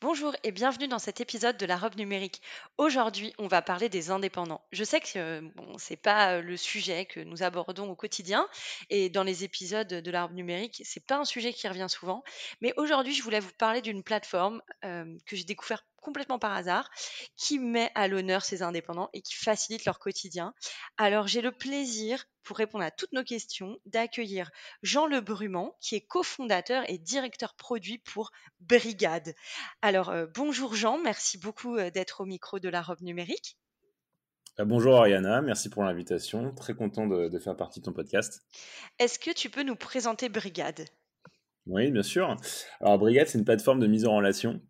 Bonjour et bienvenue dans cet épisode de la robe numérique. Aujourd'hui, on va parler des indépendants. Je sais que euh, bon, c'est pas euh, le sujet que nous abordons au quotidien et dans les épisodes de la robe numérique, c'est pas un sujet qui revient souvent. Mais aujourd'hui, je voulais vous parler d'une plateforme euh, que j'ai découvert complètement par hasard, qui met à l'honneur ces indépendants et qui facilite leur quotidien. Alors j'ai le plaisir, pour répondre à toutes nos questions, d'accueillir Jean Le qui est cofondateur et directeur produit pour Brigade. Alors euh, bonjour Jean, merci beaucoup euh, d'être au micro de la robe numérique. Euh, bonjour Ariana, merci pour l'invitation. Très content de faire partie de ton podcast. Est-ce que tu peux nous présenter Brigade? Oui, bien sûr. Alors, Brigade, c'est une plateforme de mise en relation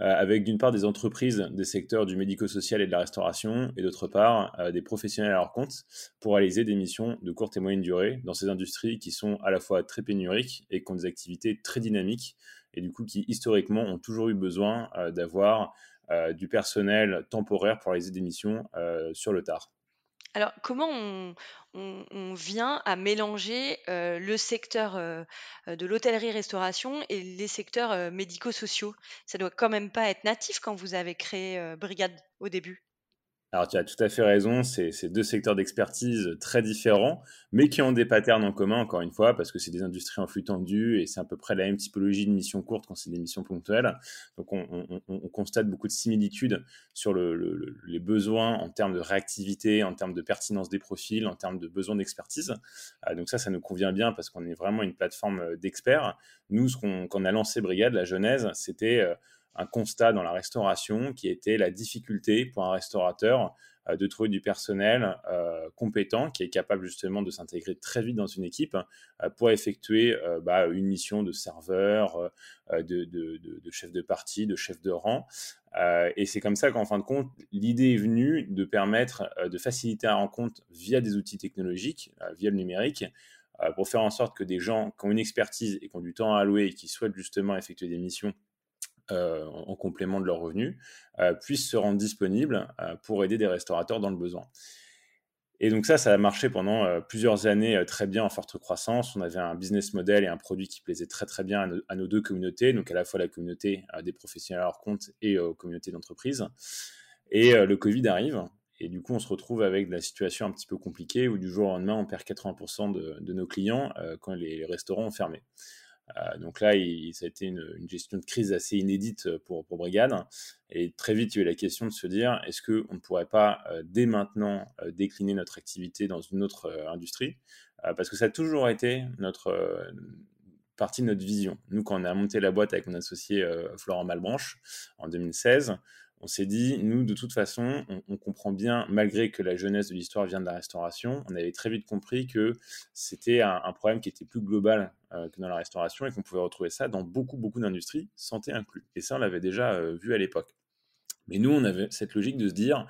euh, avec d'une part des entreprises des secteurs du médico-social et de la restauration, et d'autre part euh, des professionnels à leur compte pour réaliser des missions de courte et moyenne durée dans ces industries qui sont à la fois très pénuriques et qui ont des activités très dynamiques, et du coup qui historiquement ont toujours eu besoin euh, d'avoir du personnel temporaire pour réaliser des missions sur le tard. Alors, comment on, vient à mélanger le secteur de l'hôtellerie-restauration et les secteurs médico-sociaux? Ça doit quand même pas être natif quand vous avez créé Brigade au début. Alors tu as tout à fait raison, c'est deux secteurs d'expertise très différents, mais qui ont des patterns en commun, encore une fois, parce que c'est des industries en flux tendu et c'est à peu près la même typologie de mission courte quand c'est des missions ponctuelles. Donc on, constate beaucoup de similitudes sur les besoins en termes de réactivité, en termes de pertinence des profils, en termes de besoins d'expertise. Euh, donc ça, ça nous convient bien parce qu'on est vraiment une plateforme d'experts. Nous, ce qu'on, a lancé Brigade, la genèse, c'était... Euh, un constat dans la restauration qui était la difficulté pour un restaurateur euh, de trouver du personnel euh, compétent qui est capable justement de s'intégrer très vite dans une équipe euh, pour effectuer bah, une mission de serveur, de, chef de partie, de chef de rang. et c'est comme ça qu'en fin de compte, l'idée est venue de permettre de faciliter la rencontre via des outils technologiques, via le numérique, pour faire en sorte que des gens qui ont une expertise et qui ont du temps à allouer et qui souhaitent justement effectuer des missions euh, en complément de leurs revenus, euh, puissent se rendre disponibles euh, pour aider des restaurateurs dans le besoin. Et donc ça, ça a marché pendant plusieurs années très bien en forte croissance. On avait un business model et un produit qui plaisait très très bien à, nos, deux communautés, donc à la fois la communauté des professionnels à leur compte et aux communautés d'entreprise. Et le Covid arrive, et du coup on se retrouve avec la situation un petit peu compliquée où du jour au lendemain on perd 80% de, de, nos clients quand les restaurants ont fermé. Euh, donc là, ça a été une, gestion de crise assez inédite euh, pour, pour Brigade. Et très vite, il y a eu la question de se dire, est-ce qu'on ne pourrait pas, euh, dès maintenant, décliner notre activité dans une autre industrie? Parce que ça a toujours été notre partie de notre vision. Nous, quand on a monté la boîte avec mon associé Florent Malbranche en 2016, on s'est dit, nous, de toute façon, on, comprend bien, malgré que la jeunesse de l'histoire vient de la restauration, on avait très vite compris que c'était un, problème qui était plus global euh, que dans la restauration et qu'on pouvait retrouver ça dans beaucoup, beaucoup d'industries, santé inclus. Et ça, on l'avait déjà euh, vu à l'époque. Mais nous, on avait cette logique de se dire,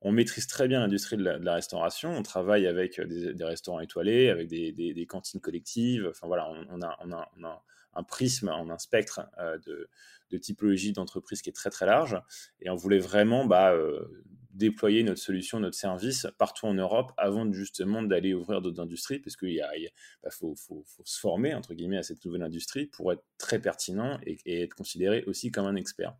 on maîtrise très bien l'industrie de, la restauration, on travaille avec euh, des, restaurants étoilés, avec des, cantines collectives, enfin voilà, on, a, un prisme, on a un spectre de de typologie d'entreprise qui est très très large. Et on voulait vraiment bah, euh, déployer notre solution, notre service partout en Europe avant justement d'aller ouvrir d'autres industries, parce qu'il bah, faut, se former entre guillemets à cette nouvelle industrie pour être très pertinent et, être considéré aussi comme un expert.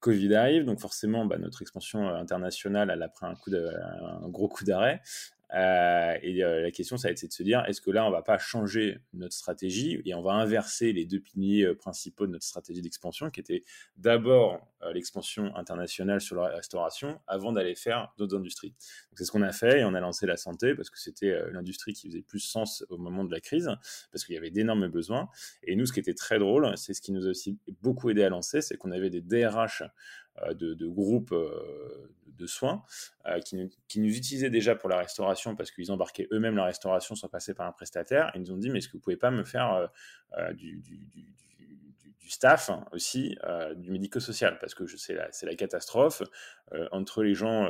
Covid arrive, donc forcément, bah, notre expansion internationale, elle a pris un, coup un gros coup d'arrêt. Euh, et euh, la question, ça va être de se dire, est-ce que là, on va pas changer notre stratégie et on va inverser les deux piliers euh, principaux de notre stratégie d'expansion, qui était d'abord l'expansion internationale sur la restauration, avant d'aller faire d'autres industries. C'est ce qu'on a fait et on a lancé la santé parce que c'était l'industrie qui faisait plus sens au moment de la crise, parce qu'il y avait d'énormes besoins. Et nous, ce qui était très drôle, c'est ce qui nous a aussi beaucoup aidé à lancer, c'est qu'on avait des DRH de, de groupes de soins euh, qui, nous, utilisaient déjà pour la restauration parce qu'ils embarquaient eux-mêmes la restauration sans passer par un prestataire. Ils nous ont dit, mais est-ce que vous pouvez pas me faire euh, euh, du, staff hein, aussi, du médico-social, parce que c'est la, catastrophe. entre les gens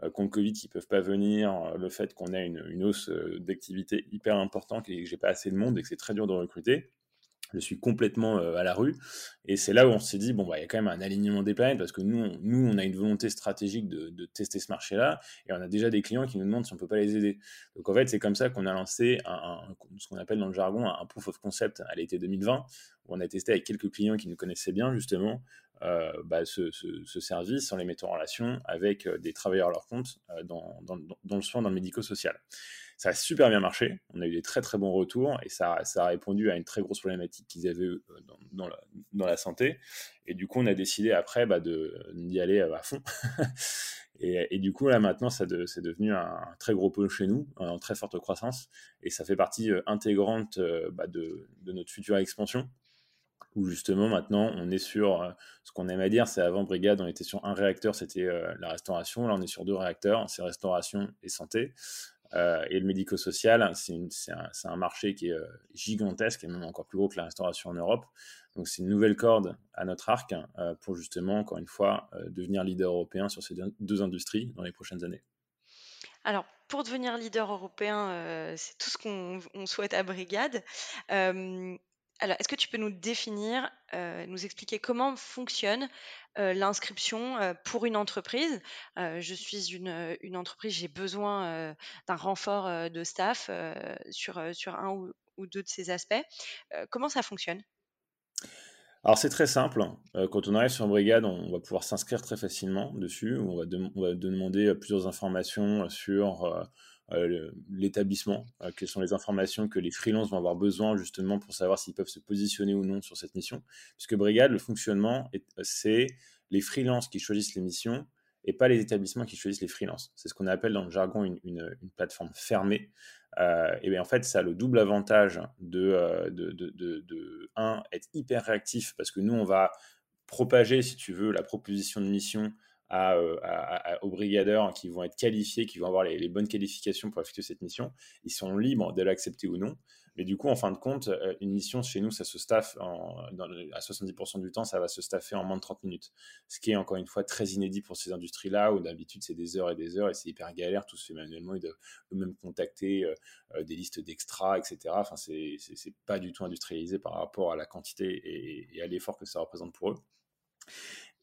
qui ont le Covid qui peuvent pas venir, le fait qu'on a une, une hausse d'activité hyper importante et que j'ai pas assez de monde et que c'est très dur de recruter, je suis complètement euh, à la rue. Et c'est là où on s'est dit, bon, bah, il y a quand même un alignement des planètes parce que nous, on, nous, on a une volonté stratégique de, tester ce marché-là et on a déjà des clients qui nous demandent si on peut pas les aider. Donc, en fait, c'est comme ça qu'on a lancé ce qu'on appelle dans le jargon un proof of concept à l'été 2020 où on a testé avec quelques clients qui nous connaissaient bien, justement, euh, bah, ce, ce, ce, service en les mettant en relation avec euh, des travailleurs à leur compte euh, dans, le soin, dans le médico-social. Ça a super bien marché. On a eu des très très bons retours et ça, ça a répondu à une très grosse problématique qu'ils avaient dans, la, dans, la, santé. Et du coup, on a décidé après bah, d'y aller à fond. et, et, du coup, là maintenant, c'est de, devenu un, très gros pôle chez nous, en très forte croissance. Et ça fait partie intégrante bah, de notre future expansion où justement maintenant on est sur euh, ce qu'on aime à dire, c'est avant Brigade, on était sur un réacteur, c'était euh, la restauration, là on est sur deux réacteurs, c'est restauration et santé. Euh, et le médico-social, c'est un, un, marché qui est gigantesque et même encore plus gros que la restauration en Europe. Donc c'est une nouvelle corde à notre arc pour justement, encore une fois, devenir leader européen sur ces deux industries dans les prochaines années. Alors, pour devenir leader européen, c'est tout ce qu'on souhaite à Brigade. Alors, est-ce que tu peux nous définir, euh, nous expliquer comment fonctionne euh, l'inscription euh, pour une entreprise? Je suis une, une entreprise, j'ai besoin d'un renfort de staff sur, sur un ou, ou, deux de ces aspects. comment ça fonctionne? Alors c'est très simple. Quand on arrive sur brigade, on va pouvoir s'inscrire très facilement dessus. On va, demander plusieurs informations sur euh, l'établissement, euh, quelles sont les informations que les freelances vont avoir besoin justement pour savoir s'ils peuvent se positionner ou non sur cette mission. Puisque Brigade, le fonctionnement, c'est les freelances qui choisissent les missions et pas les établissements qui choisissent les freelances. C'est ce qu'on appelle dans le jargon une, plateforme fermée. Euh, et bien en fait, ça a le double avantage de, de, de, de, de, un, être hyper réactif parce que nous, on va propager, si tu veux, la proposition de mission euh, à, aux brigadeurs qui vont être qualifiés, qui vont avoir les, bonnes qualifications pour effectuer cette mission. Ils sont libres de l'accepter ou non. Mais du coup, en fin de compte, euh, une mission chez nous, ça se dans à 70% du temps, ça va se staffer en moins de 30 minutes. Ce qui est encore une fois très inédit pour ces industries-là, où d'habitude c'est des heures et des heures et c'est hyper galère, tout se fait manuellement, ils doivent eux-mêmes contacter euh, des listes d'extras, etc. Enfin, c'est pas du tout industrialisé par rapport à la quantité et, à l'effort que ça représente pour eux.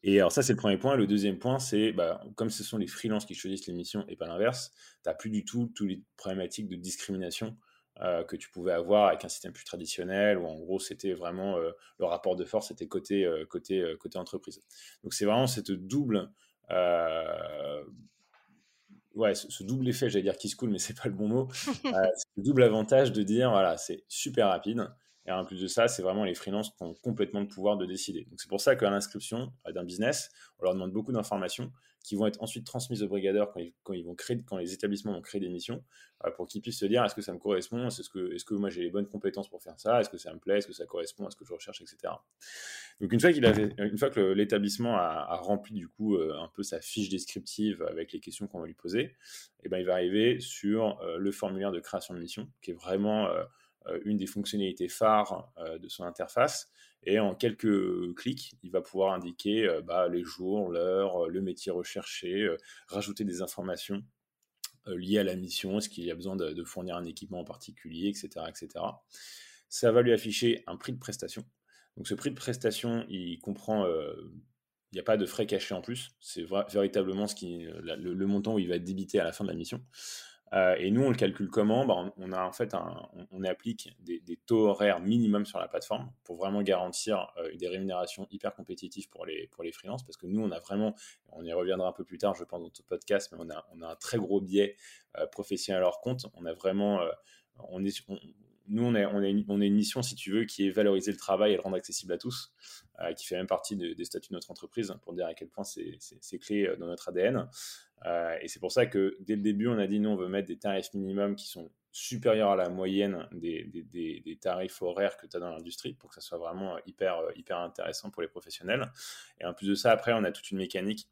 Et alors ça, c'est le premier point. Le deuxième point, c'est bah, comme ce sont les freelances qui choisissent l'émission et pas l'inverse, tu n'as plus du tout toutes les problématiques de discrimination euh, que tu pouvais avoir avec un système plus traditionnel, où en gros, c'était vraiment euh, le rapport de force était côté, euh, côté, côté entreprise. Donc c'est vraiment cette double... Ouais, ce, double effet, j'allais dire qui se coule, mais c'est pas le bon mot. ce double avantage de dire, voilà, c'est super rapide. Et en plus de ça, c'est vraiment les freelances qui ont complètement le pouvoir de décider. Donc c'est pour ça qu'à l'inscription d'un business, on leur demande beaucoup d'informations qui vont être ensuite transmises aux brigadeurs quand, ils, vont créer, quand les établissements vont créer des missions euh, pour qu'ils puissent se dire est-ce que ça me correspond, est-ce que, est que moi j'ai les bonnes compétences pour faire ça, est-ce que ça me plaît, est-ce que ça correspond à ce que je recherche, etc. Donc une fois, qu'il une fois que l'établissement a, rempli du coup euh, un peu sa fiche descriptive avec les questions qu'on va lui poser, eh ben, il va arriver sur le formulaire de création de mission qui est vraiment euh, une des fonctionnalités phares euh, de son interface. Et en quelques clics, il va pouvoir indiquer euh, bah, les jours, l'heure, le métier recherché, rajouter des informations liées à la mission, est-ce qu'il y a besoin de, fournir un équipement en particulier, etc., etc. Ça va lui afficher un prix de prestation. Donc ce prix de prestation, il comprend il n'y a pas de frais cachés en plus. C'est véritablement ce qui, le, montant où il va être débité à la fin de la mission. Euh, et nous, on le calcule comment? Bah, on, a en fait on, applique des, taux horaires minimum sur la plateforme pour vraiment garantir euh, des rémunérations hyper compétitives pour les pour les freelances parce que nous, on a vraiment, on y reviendra un peu plus tard, je pense dans notre podcast, mais on a on a un très gros biais euh, professionnel à leur compte. On a vraiment, on est nous, on, a, on, une, on une mission, si tu veux, qui est valoriser le travail et le rendre accessible à tous, qui fait même partie des statuts de notre entreprise, pour dire à quel point c'est clé dans notre ADN. Euh, et c'est pour ça que dès le début, on a dit nous, on veut mettre des tarifs minimums qui sont supérieurs à la moyenne des, des, des, tarifs horaires que tu as dans l'industrie pour que ça soit vraiment hyper, hyper intéressant pour les professionnels. Et en plus de ça, après, on a toute une mécanique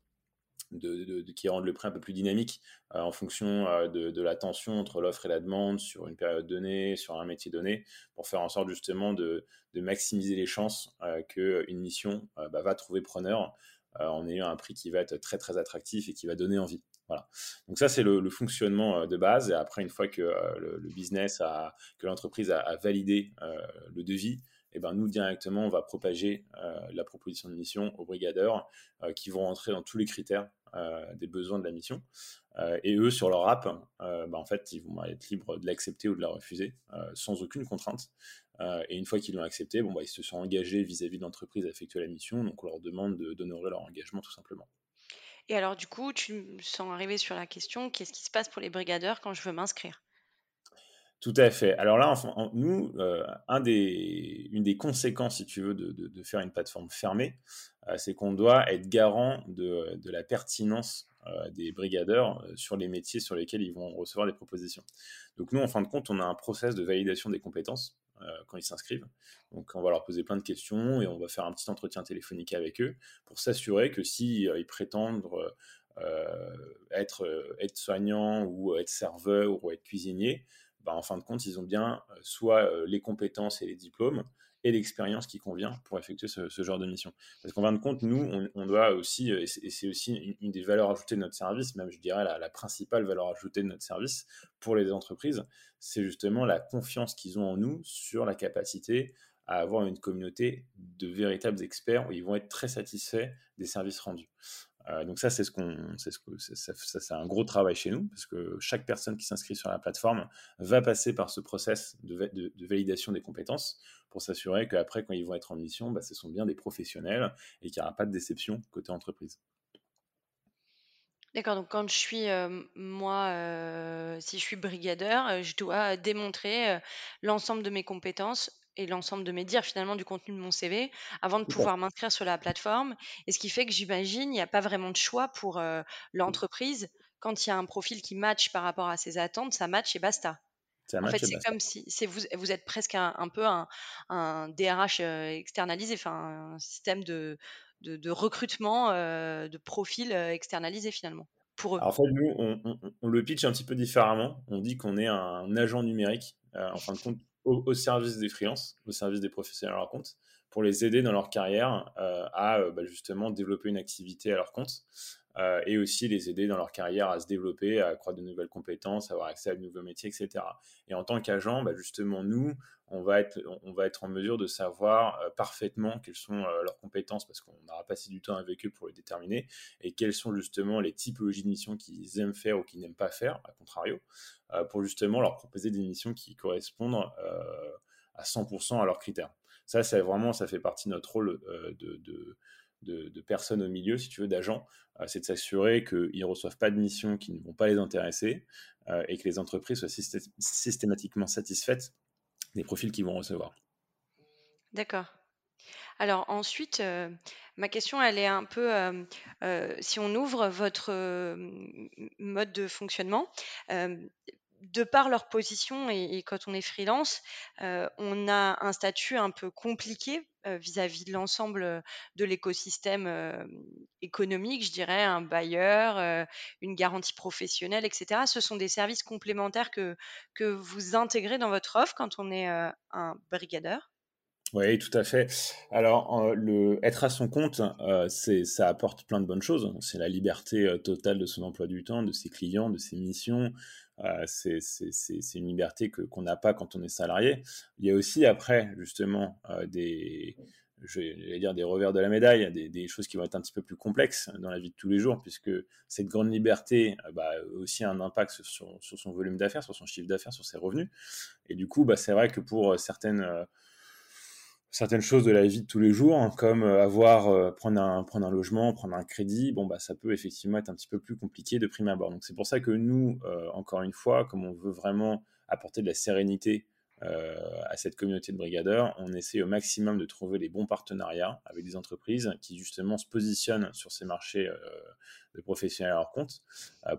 de, qui rendent le prix un peu plus dynamique euh, en fonction euh, de, la tension entre l'offre et la demande sur une période donnée, sur un métier donné, pour faire en sorte justement de, maximiser les chances euh, qu'une mission bah, va trouver preneur en ayant un prix qui va être très très attractif et qui va donner envie. Voilà. Donc ça c'est le, fonctionnement de base. Et après une fois que le, business a, que l'entreprise a, validé le devis, eh ben nous directement on va propager la proposition de mission aux brigadeurs qui vont rentrer dans tous les critères euh, des besoins de la mission. Euh, et eux, sur leur app, euh, bah, en fait, ils vont être libres de l'accepter ou de la refuser sans aucune contrainte. et une fois qu'ils l'ont accepté, bon, bah, ils se sont engagés vis-à-vis de l'entreprise à effectuer la mission, donc on leur demande d'honorer leur engagement tout simplement. Et alors, du coup, tu me sens arriver sur la question qu'est-ce qui se passe pour les brigadeurs quand je veux m'inscrire? Tout à fait. Alors là, nous, euh, une des conséquences, si tu veux, de, faire une plateforme fermée, euh, c'est qu'on doit être garant de, la pertinence euh, des brigadeurs sur les métiers sur lesquels ils vont recevoir des propositions. Donc nous, en fin de compte, on a un process de validation des compétences quand ils s'inscrivent. Donc on va leur poser plein de questions et on va faire un petit entretien téléphonique avec eux pour s'assurer que si ils prétendent être, être soignant ou être serveur ou être cuisinier, bah, en fin de compte, ils ont bien euh, soit euh, les compétences et les diplômes et l'expérience qui convient pour effectuer ce, genre de mission. Parce qu'en fin de compte, nous, on, doit aussi, euh, et c'est aussi une, des valeurs ajoutées de notre service, même je dirais la, principale valeur ajoutée de notre service pour les entreprises, c'est justement la confiance qu'ils ont en nous sur la capacité à avoir une communauté de véritables experts où ils vont être très satisfaits des services rendus. Euh, donc ça, c'est ce qu'on, c'est ce que, c'est un gros travail chez nous parce que chaque personne qui s'inscrit sur la plateforme va passer par ce process de, de, validation des compétences pour s'assurer qu'après, quand ils vont être en mission, bah, ce sont bien des professionnels et qu'il n'y aura pas de déception côté entreprise. D'accord, donc quand je suis, euh, moi, euh, si je suis brigadeur, je dois démontrer l'ensemble de mes compétences et l'ensemble de mes dires finalement du contenu de mon CV avant de pouvoir m'inscrire sur la plateforme. Et ce qui fait que j'imagine, il n'y a pas vraiment de choix pour euh, l'entreprise. Quand il y a un profil qui match par rapport à ses attentes, ça match et basta. en fait, c'est comme si vous, vous êtes presque un, peu un, DRH euh, externalisé, enfin un système de, de, recrutement euh, de profils externalisé finalement. Pour eux. en fait, nous, on, le pitch un petit peu différemment. On dit qu'on est un agent numérique. en fin de compte, au, service des freelances, au service des professionnels à leur compte, pour les aider dans leur carrière euh, à euh, bah, justement développer une activité à leur compte euh, et aussi les aider dans leur carrière à se développer, à accroître de nouvelles compétences, avoir accès à de nouveaux métiers, etc. Et en tant qu'agent, bah, justement, nous, on va, être, en mesure de savoir parfaitement quelles sont leurs compétences parce qu'on aura passé du temps avec eux pour les déterminer et quelles sont justement les typologies de missions qu'ils aiment faire ou qu'ils n'aiment pas faire, à contrario, pour justement leur proposer des missions qui correspondent à 100% à leurs critères. Ça, c'est vraiment, ça fait partie de notre rôle de de, personnes au milieu, si tu veux, d'agents, euh, c'est de s'assurer qu'ils ne reçoivent pas de missions qui ne vont pas les intéresser euh, et que les entreprises soient systématiquement satisfaites des profils qu'ils vont recevoir. D'accord. Alors ensuite, euh, ma question, elle est un peu, si on ouvre votre mode de fonctionnement, de par leur position et, quand on est freelance, euh, on a un statut un peu compliqué euh, vis-à-vis de l'ensemble euh, de l'écosystème économique, je dirais, un bailleur, une garantie professionnelle, etc. Ce sont des services complémentaires que, que vous intégrez dans votre offre quand on est un brigadeur oui, tout à fait. Alors, être à son compte, ça apporte plein de bonnes choses. C'est la liberté totale de son emploi du temps, de ses clients, de ses missions, c'est une liberté qu'on n'a pas quand on est salarié. Il y a aussi après, justement, euh, des, je vais dire des revers de la médaille, des, des, choses qui vont être un petit peu plus complexes dans la vie de tous les jours, puisque cette grande liberté euh, bah, a aussi un impact sur, sur son volume d'affaires, sur son chiffre d'affaires, sur ses revenus. Et du coup, bah, c'est vrai que pour certaines certaines choses de la vie de tous les jours, hein, comme euh, avoir euh, prendre un logement, prendre un crédit, bon bah ça peut effectivement être un petit peu plus compliqué de prime abord. Donc c'est pour ça que nous, euh, encore une fois, comme on veut vraiment apporter de la sérénité à cette communauté de brigadeurs, on essaie au maximum de trouver les bons partenariats avec des entreprises qui justement se positionnent sur ces marchés de professionnels à leur compte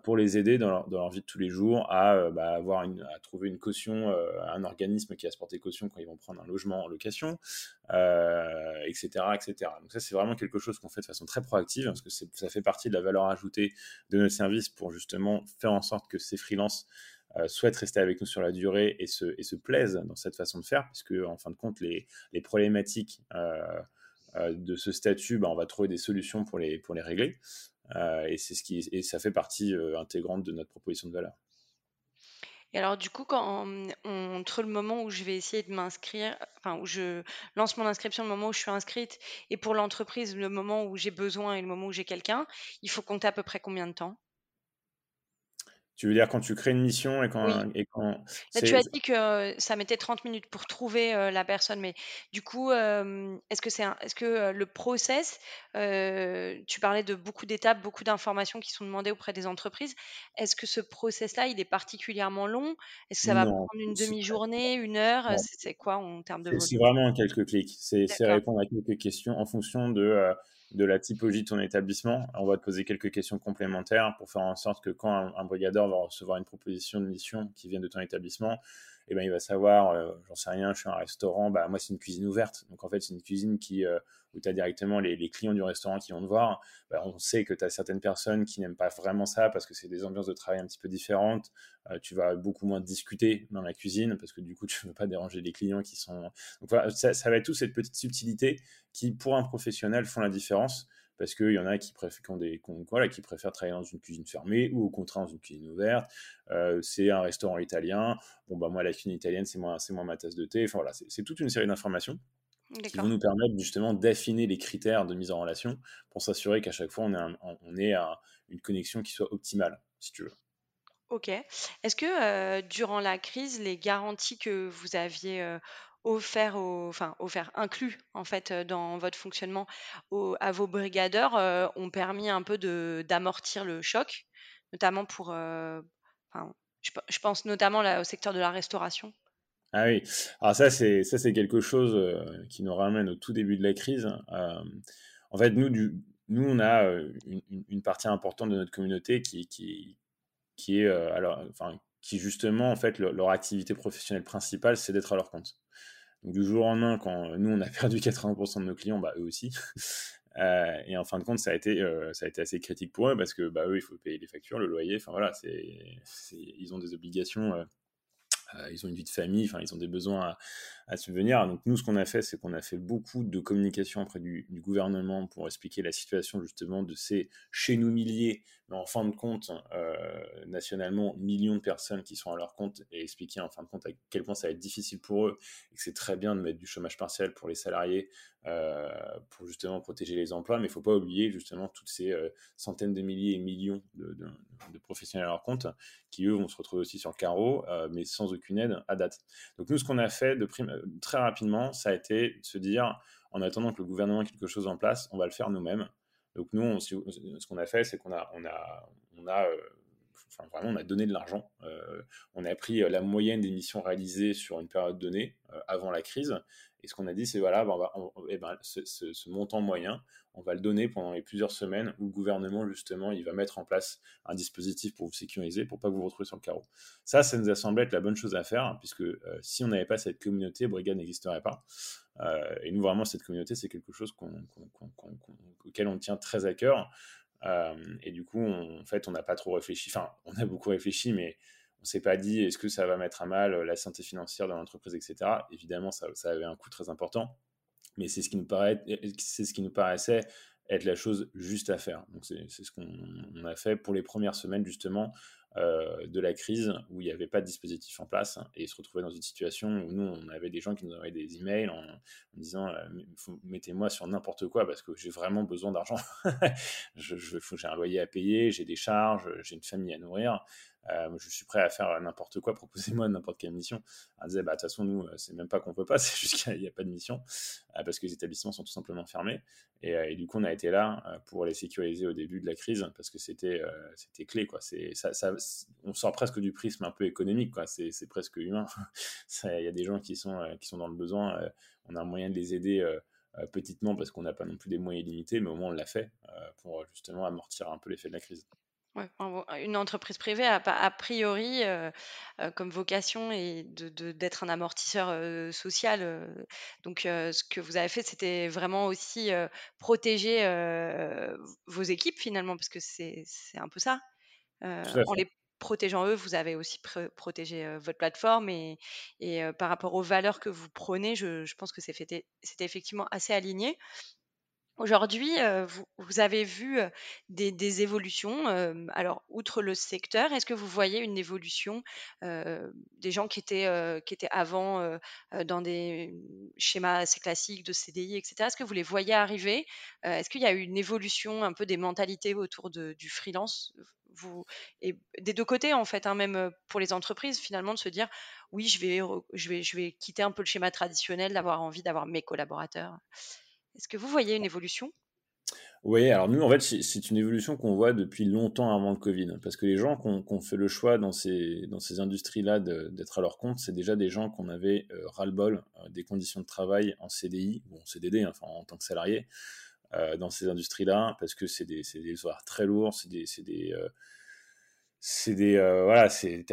pour les aider dans leur, vie de tous les jours à, bah, avoir à trouver une caution, un organisme qui a se porter caution quand ils vont prendre un logement en location, etc., etc. Donc ça, c'est vraiment quelque chose qu'on fait de façon très proactive parce que ça fait partie de la valeur ajoutée de notre service pour justement faire en sorte que ces freelances euh, souhaitent rester avec nous sur la durée et se, plaisent dans cette façon de faire, puisque en fin de compte, les, problématiques euh, euh, de ce statut, bah, on va trouver des solutions pour les, régler. et, ça fait partie intégrante de notre proposition de valeur. Et alors, du coup, entre le moment où je vais essayer de m'inscrire, enfin, où je lance mon inscription, le moment où je suis inscrite, et pour l'entreprise, le moment où j'ai besoin et le moment où j'ai quelqu'un, il faut compter à peu près combien de temps? Tu veux dire quand tu crées une mission et quand, et quand tu as dit que ça mettait 30 minutes pour trouver la personne, mais du coup, est-ce que c'est est-ce que le process, tu parlais de beaucoup d'étapes, beaucoup d'informations qui sont demandées auprès des entreprises. Est-ce que ce process-là, il est particulièrement long? Est-ce que ça va prendre une demi-journée, une heure? C'est quoi en termes de C'est vraiment quelques clics. C'est répondre à quelques questions en fonction de de la typologie de ton établissement. On va te poser quelques questions complémentaires pour faire en sorte que quand un, brigadeur va recevoir une proposition de mission qui vient de ton établissement, eh ben, il va savoir, euh, j'en sais rien, je suis un restaurant, bah, moi c'est une cuisine ouverte. Donc en fait, c'est une cuisine qui, euh, où tu as directement les, clients du restaurant qui vont te voir. Bah, on sait que tu as certaines personnes qui n'aiment pas vraiment ça parce que c'est des ambiances de travail un petit peu différentes. Euh, tu vas beaucoup moins discuter dans la cuisine parce que du coup, tu ne veux pas déranger les clients qui sont. Donc voilà, ça, va être tout cette petite subtilité qui, pour un professionnel, font la différence parce qu'il y en a qui, préfèrent, des, qui préfèrent travailler dans une cuisine fermée ou au contraire dans une cuisine ouverte. Euh, c'est un restaurant italien. Bon, bah, moi, la cuisine italienne, c'est moins, moins ma tasse de thé. Enfin, voilà, c'est toute une série d'informations qui vont nous permettre justement d'affiner les critères de mise en relation pour s'assurer qu'à chaque fois, on ait, on ait une connexion qui soit optimale, si tu veux. Ok. Est-ce que euh, durant la crise, les garanties que vous aviez euh, offert enfin offert inclus en fait dans votre fonctionnement à vos brigadeurs ont permis un peu d'amortir le choc, notamment pour, je, pense notamment au secteur de la restauration. Ah oui, alors ça c'est ça c'est quelque chose qui nous ramène au tout début de la crise. en fait, nous nous on a une, partie importante de notre communauté qui qui, qui est alors enfin qui justement en fait leur activité professionnelle principale c'est d'être à leur compte du jour au lendemain, quand nous on a perdu 80% de nos clients, bah, eux aussi. Euh, et en fin de compte, ça a été, euh, ça a été assez critique pour eux parce que bah, eux, il faut payer les factures, le loyer. Enfin voilà, c'est, ils ont des obligations. Euh, ils ont une vie de famille, enfin, ils ont des besoins à, subvenir. Donc, nous, ce qu'on a fait, c'est qu'on a fait beaucoup de communication auprès du, gouvernement pour expliquer la situation justement de ces chez nous milliers, mais en fin de compte, euh, nationalement, millions de personnes qui sont à leur compte et expliquer en fin de compte à quel point ça va être difficile pour eux et que c'est très bien de mettre du chômage partiel pour les salariés euh, pour justement protéger les emplois. Mais il ne faut pas oublier justement toutes ces euh, centaines de milliers et millions de, professionnels à leur compte qui, eux, vont se retrouver aussi sur le carreau, mais sans aucune aide à date. Donc, nous, ce qu'on a fait de prime, très rapidement, ça a été de se dire, en attendant que le gouvernement ait quelque chose en place, on va le faire nous-mêmes. Donc nous, ce qu'on a fait, c'est qu'on a, on a, on a euh, vraiment, on a donné de l'argent. Euh, on a pris euh, la moyenne des missions réalisées sur une période donnée avant la crise. Et ce qu'on a dit, c'est voilà, ben, eh ben, ce, montant moyen, on va le donner pendant les plusieurs semaines où le gouvernement, justement, il va mettre en place un dispositif pour vous sécuriser, pour pas vous retrouviez sur le carreau. Ça, ça nous a semblé être la bonne chose à faire, puisque si on n'avait pas cette communauté, Brigade n'existerait pas. Euh, et nous, vraiment, cette communauté, c'est quelque chose auquel on tient très à cœur. Euh, et du coup, en fait, on n'a pas trop réfléchi. Enfin, on a beaucoup réfléchi, mais on s'est pas dit est-ce que ça va mettre à mal la santé financière de l'entreprise, etc. Évidemment, ça, avait un coût très important, mais c'est ce qui nous paraît, c'est ce qui nous paraissait être la chose juste à faire. Donc c'est ce qu'on a fait pour les premières semaines justement. Euh, de la crise où il n'y avait pas de dispositif en place et se retrouver dans une situation où nous, on avait des gens qui nous envoyaient des emails en, en disant euh, mettez-moi sur n'importe quoi parce que j'ai vraiment besoin d'argent. j'ai un loyer à payer, j'ai des charges, j'ai une famille à nourrir. Je suis prêt à faire n'importe quoi, proposez-moi n'importe quelle mission. Elle disait, bah, de toute façon, nous, c'est même pas qu'on peut pas, c'est juste qu'il n'y a, pas de mission, parce que les établissements sont tout simplement fermés. Et, du coup, on a été là pour les sécuriser au début de la crise, parce que c'était c'était clé. Quoi. Ça, on sort presque du prisme un peu économique. C'est, presque humain. Il y a des gens qui sont, qui sont dans le besoin, on a un moyen de les aider petitement parce qu'on n'a pas non plus des moyens illimités, mais au moins on l'a fait pour justement amortir un peu l'effet de la crise. Ouais, une entreprise privée a, a priori comme vocation et de, d'être un amortisseur social. donc, ce que vous avez fait, c'était vraiment aussi protéger vos équipes finalement, parce que c'est, c'est un peu ça. en les protégeant eux, vous avez aussi protégé votre plateforme et, et par rapport aux valeurs que vous prenez, je, je pense que c'était effectivement assez aligné. Aujourd'hui, vous avez vu, des évolutions, alors outre le secteur, est-ce que vous voyez une évolution, des gens qui étaient, avant, dans des schémas assez classiques de CDI et cetera? Est-ce que vous les voyez arriver? est-ce qu'il y a eu une évolution un peu des mentalités autour du freelance? Et des deux côtés en fait, hein, même, pour les entreprises finalement de se dire: «Oui, je vais quitter un peu le schéma traditionnel d'avoir envie d'avoir mes collaborateurs». Est-ce que vous voyez une évolution? Oui, alors nous, en fait, c'est une évolution qu'on voit depuis longtemps avant le Covid. Parce que les gens qui ont fait le choix dans ces, industries-là d'être à leur compte, c'est déjà des gens qu'on avait euh, ras-le-bol euh, des conditions de travail en CDI, ou en CDD, enfin, en tant que salarié, euh, dans ces industries-là, parce que c'est des, des horaires très lourds, c'est des c'est des euh, voilà c'est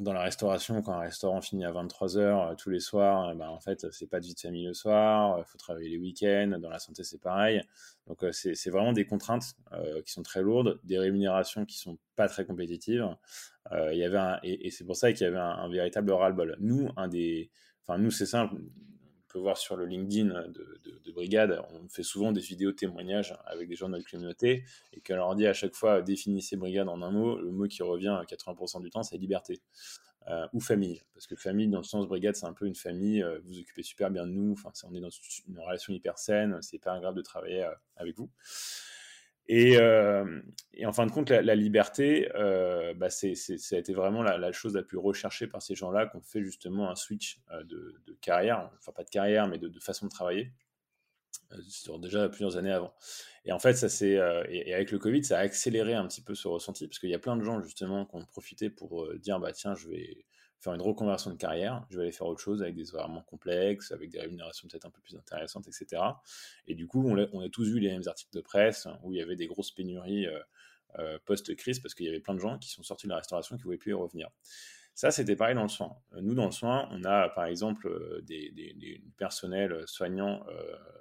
dans la restauration quand un restaurant finit à 23 heures euh, tous les soirs eh ben en fait c'est pas de vie de famille le soir il euh, faut travailler les week-ends dans la santé c'est pareil. Donc c'est vraiment des contraintes qui sont très lourdes des rémunérations qui sont pas très compétitives. Il y avait et, c'est pour ça qu'il y avait un, un véritable ras-le-bol. Nous un des enfin nous c'est simple voir sur le LinkedIn de, Brigade, on fait souvent des vidéos témoignages avec des gens de notre communauté et qu'on leur dit à chaque fois définissez Brigade en un mot. Le mot qui revient 80% du temps, c'est liberté. Euh, ou famille. Parce que famille, dans le sens brigade, c'est un peu une famille, euh, vous vous occupez super bien de nous, enfin, on est dans une relation hyper saine, c'est pas grave de travailler euh, avec vous. Euh, et, en fin de compte, la, liberté, euh, bah ça a été vraiment la, chose la plus recherchée par ces gens-là qui ont fait justement un switch euh, de, carrière, enfin pas de carrière, mais de, façon de travailler, déjà plusieurs années avant. Et en fait, ça c'est et, avec le Covid, ça a accéléré un petit peu ce ressenti, parce qu'il y a plein de gens justement qui ont profité pour dire, bah tiens, je vais faire une reconversion de carrière, je vais aller faire autre chose avec des horaires moins complexes, avec des rémunérations peut-être un peu plus intéressantes, etc. Et du coup, on a, tous vu les mêmes articles de presse où il y avait des grosses pénuries euh, euh, post-crise parce qu'il y avait plein de gens qui sont sortis de la restauration qui ne pouvaient plus y revenir. Ça, c'était pareil dans le soin. Nous, dans le soin, on a par exemple euh, des, personnels soignants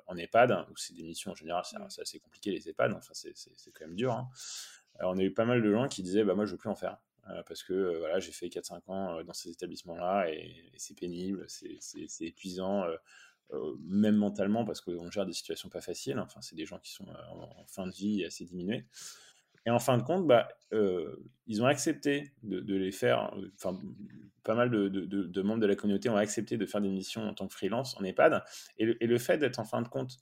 en EHPAD, où c'est des missions en général, c'est assez compliqué les EHPAD, enfin, c'est quand même dur. Hein. on a eu pas mal de gens qui disaient, bah, moi, je veux plus en faire. Euh, parce que euh, voilà, j'ai fait 4-5 ans euh, dans ces établissements-là et, c'est pénible, c'est épuisant, même mentalement, parce qu'on gère des situations pas faciles. Enfin, c'est des gens qui sont en, fin de vie assez diminués. Et en fin de compte, bah, ils ont accepté de, les faire. Enfin, pas mal de, membres de la communauté ont accepté de faire des missions en tant que freelance en EHPAD. Et le fait d'être en fin de compte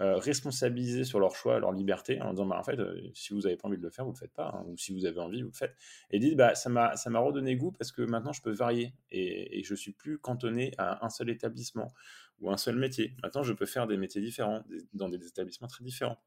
euh, responsabiliser sur leur choix, leur liberté, en disant bah, en fait, euh, si vous n'avez pas envie de le faire, vous ne le faites pas, hein, ou si vous avez envie, vous le faites. Et dites bah, ça m'a redonné goût parce que maintenant je peux varier et, et je suis plus cantonné à un seul établissement ou un seul métier. Maintenant, je peux faire des métiers différents dans des établissements très différents.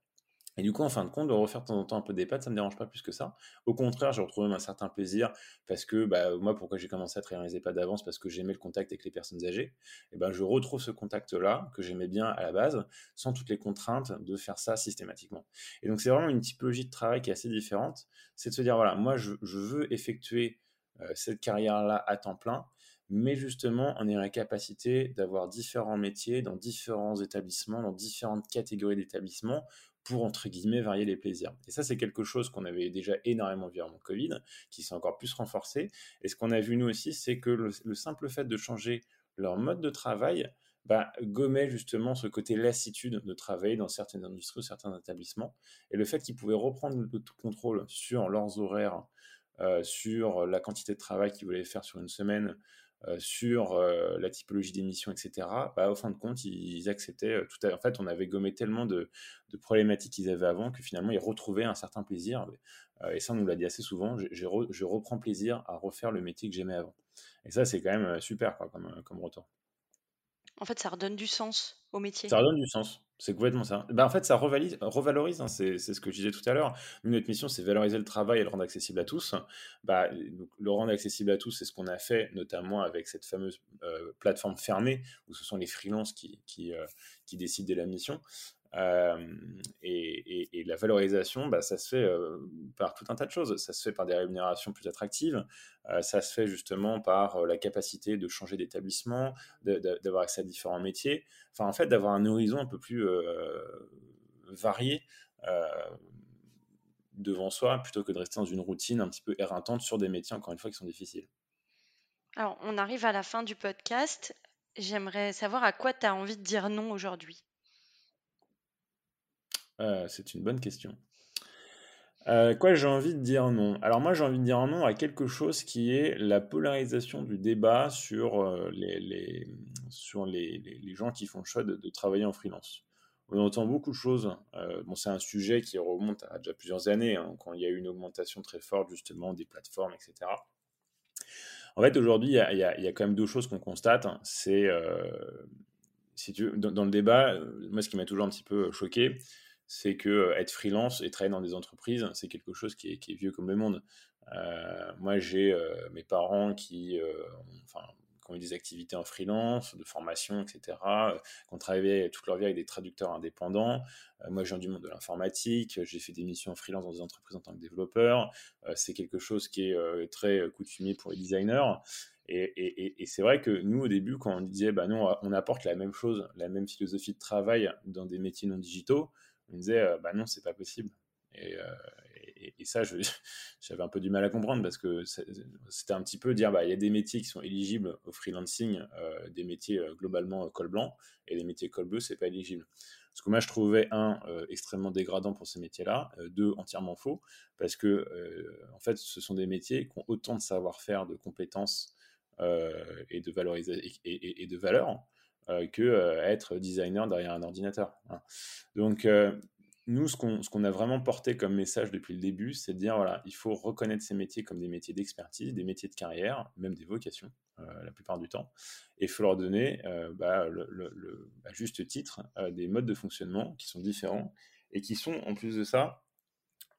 Et du coup, en fin de compte, de refaire de temps en temps un peu des pâtes, ça ne me dérange pas plus que ça. Au contraire, j'ai retrouvé un certain plaisir parce que bah, moi, pourquoi j'ai commencé à travailler les EHPAD d'avance? Parce que j'aimais le contact avec les personnes âgées. Et ben, je retrouve ce contact-là que j'aimais bien à la base, sans toutes les contraintes de faire ça systématiquement. Et donc, c'est vraiment une typologie de travail qui est assez différente. C'est de se dire, voilà, moi, je, veux effectuer euh, cette carrière-là à temps plein, mais justement, on est en capacité d'avoir différents métiers dans différents établissements, dans différentes catégories d'établissements pour, entre guillemets, varier les plaisirs. Et ça, c'est quelque chose qu'on avait déjà énormément vu avant Covid, qui s'est encore plus renforcé. Et ce qu'on a vu nous aussi, c'est que le, simple fait de changer leur mode de travail bah, gommait justement ce côté lassitude de travailler dans certaines industries ou certains établissements. Et le fait qu'ils pouvaient reprendre le contrôle sur leurs horaires, euh, sur la quantité de travail qu'ils voulaient faire sur une semaine, sur la typologie d'émission, etc., bah, au fin de compte, ils, acceptaient tout En fait, on avait gommé tellement de, problématiques qu'ils avaient avant que finalement, ils retrouvaient un certain plaisir. et ça, on nous l'a dit assez souvent, je, reprends plaisir à refaire le métier que j'aimais avant. Et ça, c'est quand même super comme, comme retour. En fait, ça redonne du sens au métier. Ça redonne du sens. C'est complètement ça. Bah, en fait, ça revalorise, hein, c'est, ce que je disais tout à l'heure. notre mission, c'est valoriser le travail et le rendre accessible à tous. Bah, le rendre accessible à tous, c'est ce qu'on a fait, notamment avec cette fameuse euh, plateforme fermée, où ce sont les freelances qui, qui, euh, qui décident de la mission. Euh, et, la valorisation, bah, ça se fait euh, par tout un tas de choses. Ça se fait par des rémunérations plus attractives. Euh, ça se fait justement par la capacité de changer d'établissement, d'avoir accès à différents métiers. Enfin, en fait, d'avoir un horizon un peu plus varié devant soi plutôt que de rester dans une routine un petit peu éreintante sur des métiers, encore une fois, qui sont difficiles. Alors, on arrive à la fin du podcast. J'aimerais savoir à quoi tu as envie de dire non aujourd'hui? Euh, c'est une bonne question. Euh, quoi, j'ai envie de dire non? Alors moi, j'ai envie de dire non à quelque chose qui est la polarisation du débat sur, euh, les, sur les, gens qui font le choix de, travailler en freelance. On entend beaucoup de choses. bon, c'est un sujet qui remonte à déjà plusieurs années, hein, quand il y a eu une augmentation très forte justement des plateformes, etc. En fait, aujourd'hui, il y, a quand même deux choses qu'on constate. Hein. C'est, si tu dans, dans, le débat, moi, ce qui m'a toujours un petit peu choqué, c'est que euh, être freelance et travailler dans des entreprises, c'est quelque chose qui est, vieux comme le monde. Euh, moi, j'ai euh, mes parents qui, ont, eu des activités en freelance, de formation, etc., qui ont travaillé toute leur vie avec des traducteurs indépendants. moi, je viens du monde de l'informatique, j'ai fait des missions en freelance dans des entreprises en tant que développeur. c'est quelque chose qui est très coutumier pour les designers. Et, c'est vrai que nous, au début, quand on disait, bah non, on apporte la même chose, la même philosophie de travail dans des métiers non digitaux, on disait euh, bah non, c'est pas possible. Et, euh, ça, j'avais un peu du mal à comprendre parce que c'était un petit peu dire bah il y a des métiers qui sont éligibles au freelancing, euh, des métiers globalement col blanc, et des métiers col bleu, c'est pas éligible. Ce que moi je trouvais un extrêmement dégradant pour ces métiers-là, deux entièrement faux, parce que en fait ce sont des métiers qui ont autant de savoir-faire, de compétences et de et, de valeur que euh, être designer derrière un ordinateur. Hein. Donc, euh, nous, ce qu'on a vraiment porté comme message depuis le début, c'est de dire, voilà, il faut reconnaître ces métiers comme des métiers d'expertise, des métiers de carrière, même des vocations, la plupart du temps. Et il faut leur donner, bah, le, à juste titre, des modes de fonctionnement qui sont différents et qui sont, en plus de ça,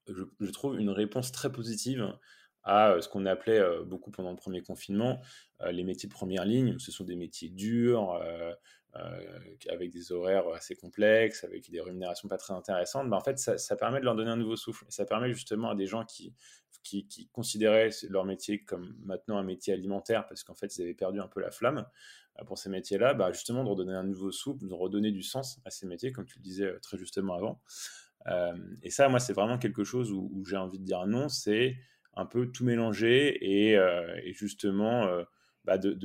je trouve, une réponse très positive à ce qu'on appelait beaucoup pendant le premier confinement les métiers de première ligne. Ce sont des métiers durs, avec des horaires assez complexes, avec des rémunérations pas très intéressantes. Ben, en fait, ça, permet de leur donner un nouveau souffle. Ça permet justement à des gens qui, qui, considéraient leur métier comme maintenant un métier alimentaire, parce qu'en fait, ils avaient perdu un peu la flamme pour ces métiers-là, bah, justement de redonner un nouveau souffle, de redonner du sens à ces métiers, comme tu le disais très justement avant. et ça, moi, c'est vraiment quelque chose où, où j'ai envie de dire non, c'est un peu tout mélanger et, euh, justement euh, bah, de,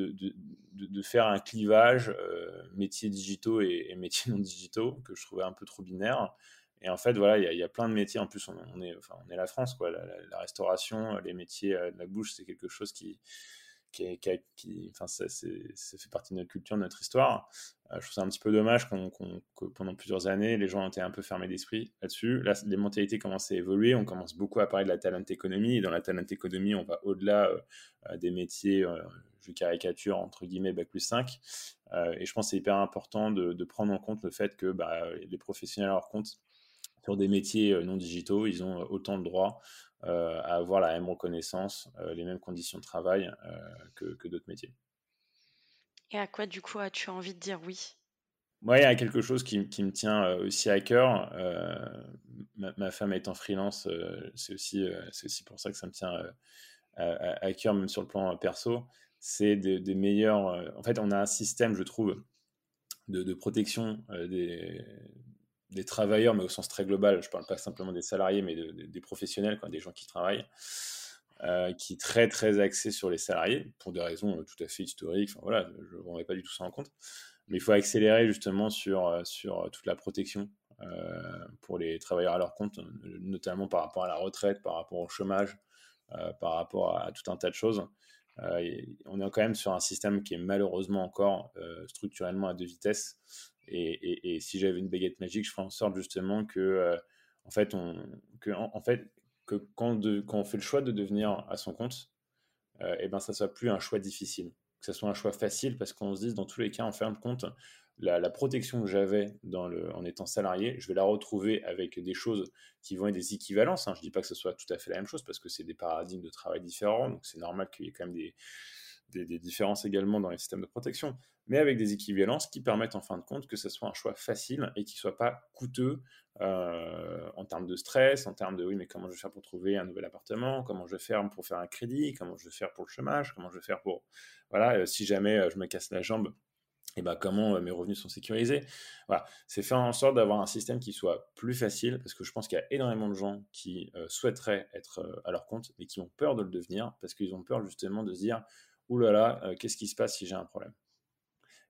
faire un clivage euh, métiers digitaux et, métiers non digitaux que je trouvais un peu trop binaire. Et en fait, voilà, il y, a plein de métiers. En plus, on, est, enfin, on est la France, quoi. La, restauration, les métiers de la bouche, c'est quelque chose qui, qui, qui, enfin, ça, ça, fait partie de notre culture, de notre histoire. Euh, je trouve ça un petit peu dommage qu'on, que pendant plusieurs années, les gens ont été un peu fermés d'esprit là-dessus. Là, les mentalités commencent à évoluer. On commence beaucoup à parler de la talent économie. Dans la talent économie, on va au-delà euh, euh, des métiers, je caricature, entre guillemets, Bac plus 5. et je pense que c'est hyper important de, de, prendre en compte le fait que bah, les professionnels à leur compte, sur des métiers non digitaux, ils ont autant de droits euh, à avoir la même reconnaissance, euh, les mêmes conditions de travail euh, que, d'autres métiers. Et à quoi, du coup, as-tu envie de dire oui? Moi, il y a quelque chose qui, me tient aussi à cœur. Ma, femme étant freelance, c'est aussi, c'est aussi pour ça que ça me tient à, cœur, même sur le plan perso. C'est des, meilleurs. en fait, on a un système, je trouve, de, de protection des, des travailleurs, mais au sens très global, je ne parle pas simplement des salariés, mais des professionnels, quoi, des gens qui travaillent, euh, qui est très très axé sur les salariés, pour des raisons euh, tout à fait historiques, enfin, voilà, je ne rendrai pas du tout ça en compte, mais il faut accélérer justement sur, euh, sur toute la protection pour les travailleurs à leur compte, notamment par rapport à la retraite, par rapport au chômage, par rapport à tout un tas de choses. on est quand même sur un système qui est malheureusement encore structurellement à deux vitesses. Et, si j'avais une baguette magique, je ferais en sorte justement que, en fait, que, en, fait, que quand, on fait le choix de devenir à son compte, et eh ben ça soit plus un choix difficile, que ce soit un choix facile, parce qu'on se dise dans tous les cas, en fin de compte, la, protection que j'avais en étant salarié, je vais la retrouver avec des choses qui vont être des équivalences. Hein. Je ne dis pas que ce soit tout à fait la même chose parce que c'est des paradigmes de travail différents, donc c'est normal qu'il y ait quand même des, des, différences également dans les systèmes de protection, mais avec des équivalences qui permettent en fin de compte que ce soit un choix facile et qui ne soit pas coûteux euh, en termes de stress, en termes de oui, mais comment je vais faire pour trouver un nouvel appartement, comment je vais faire pour faire un crédit, comment je vais faire pour le chômage, comment je vais faire pour. Voilà, euh, si jamais euh, je me casse la jambe, et ben comment mes revenus sont sécurisés? Voilà, c'est faire en sorte d'avoir un système qui soit plus facile, parce que je pense qu'il y a énormément de gens qui souhaiteraient être à leur compte, mais qui ont peur de le devenir, parce qu'ils ont peur justement de se dire Ouh là là, qu'est-ce qui se passe si j'ai un problème?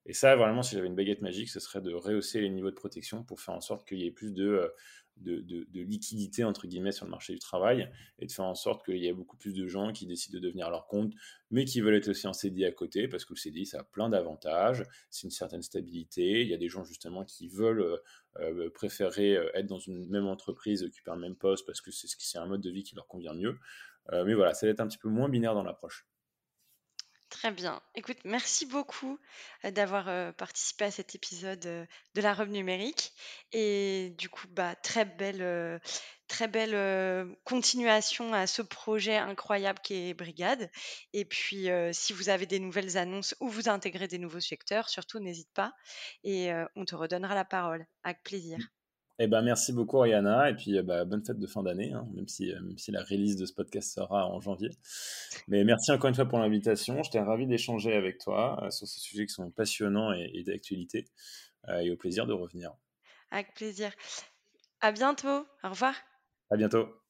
Et ça, vraiment, si j'avais une baguette magique, ce serait de rehausser les niveaux de protection pour faire en sorte qu'il y ait plus de, de, liquidité, entre guillemets, sur le marché du travail et de faire en sorte qu'il y ait beaucoup plus de gens qui décident de devenir à leur compte, mais qui veulent être aussi en CDI à côté, parce que le CDI, ça a plein d'avantages, c'est une certaine stabilité. Il y a des gens, justement, qui veulent préférer être dans une même entreprise, occuper un même poste, parce que c'est un mode de vie qui leur convient mieux. mais voilà, ça va être un petit peu moins binaire dans l'approche. Très bien. Écoute, merci beaucoup d'avoir participé à cet épisode de la robe numérique. Et du coup, bah, très belle, très belle continuation à ce projet incroyable qui est Brigade. Et puis, si vous avez des nouvelles annonces ou vous intégrez des nouveaux secteurs, surtout n'hésite pas. Et on te redonnera la parole. Avec plaisir. Eh ben, merci beaucoup, Ariana. Et puis, bah, bonne fête de fin d'année, hein, même, si, euh, même si la release de ce podcast sera en janvier. Mais merci encore une fois pour l'invitation. J'étais ravi d'échanger avec toi euh, sur ces sujets qui sont passionnants et, d'actualité. Euh, et au plaisir de revenir. Avec plaisir. À bientôt. Au revoir. À bientôt.